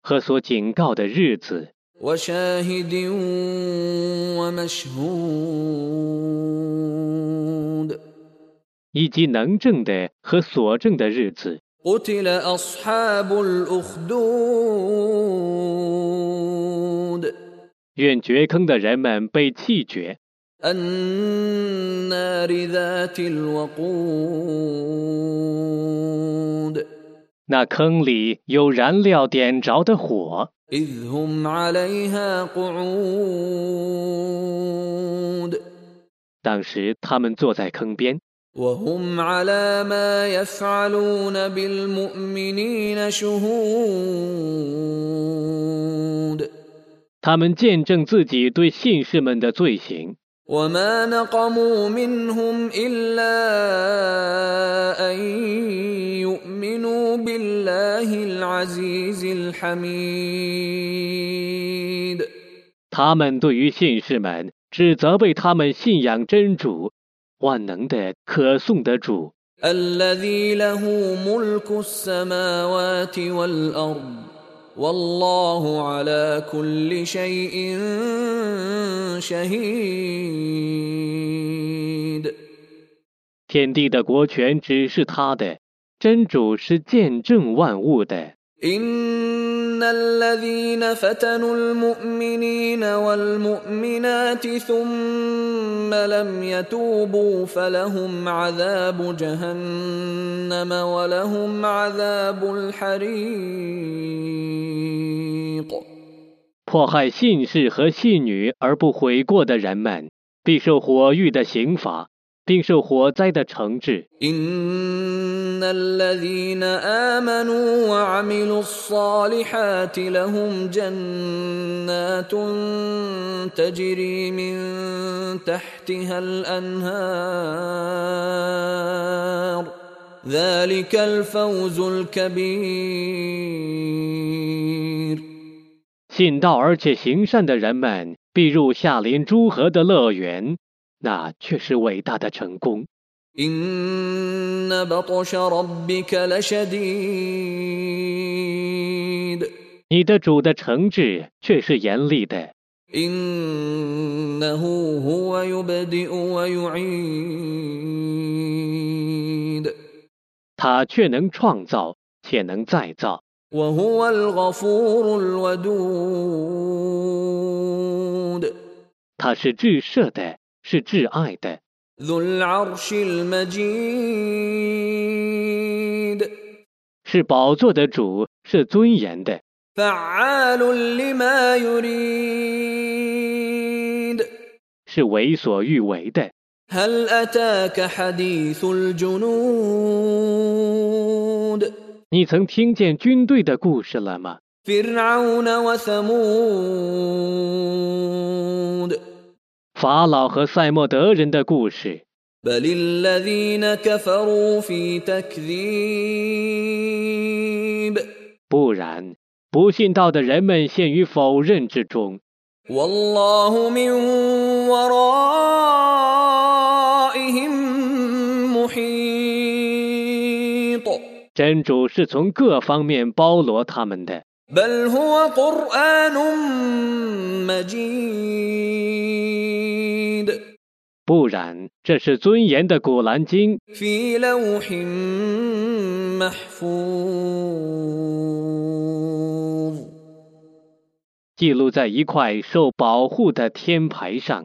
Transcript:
和所警告的日子，以及能证的和所证的日子。愿掘坑的人们被弃绝。النار ذات الوقود 那坑里有燃料点着的火， إذ هم عليها قعود 当时他们坐在坑边， وهم على ما يفعلون بالمؤمنين شهود 他们见证自己对信士们的罪行。 وما نقموا منهم إلا أن يؤمنوا بالله العزيز الحميد 他们对于信士们只责备他们信仰真主，万能的可颂的主， الذي له ملك السماوات والأرض والله على كل شيء شهيد 天地的国权只是他的，真主是见证万物的。 إن الذين فتنوا المؤمنين والمؤمنات ثم لم يتوبوا فلهم عذاب جهنم ولهم عذاب الحريق 迫害信士和信女而不悔过的人们，必受火狱的刑罚， 并受火灾的惩治。信道而且行善的人们必入下临诸河的乐园。那却是伟大的成功。你的主的诚挚却是严厉的。他却能创造且能再造。他是制设的。是挚爱的。是宝座的主是尊严的。是为所欲为的。你曾听见军队的故事了吗？法老和赛莫德人的故事。不然不信道的人们陷于否认之中。真主是从各方面包罗他们的。不然这是尊严的古兰经。记录在一块受保护的天牌上。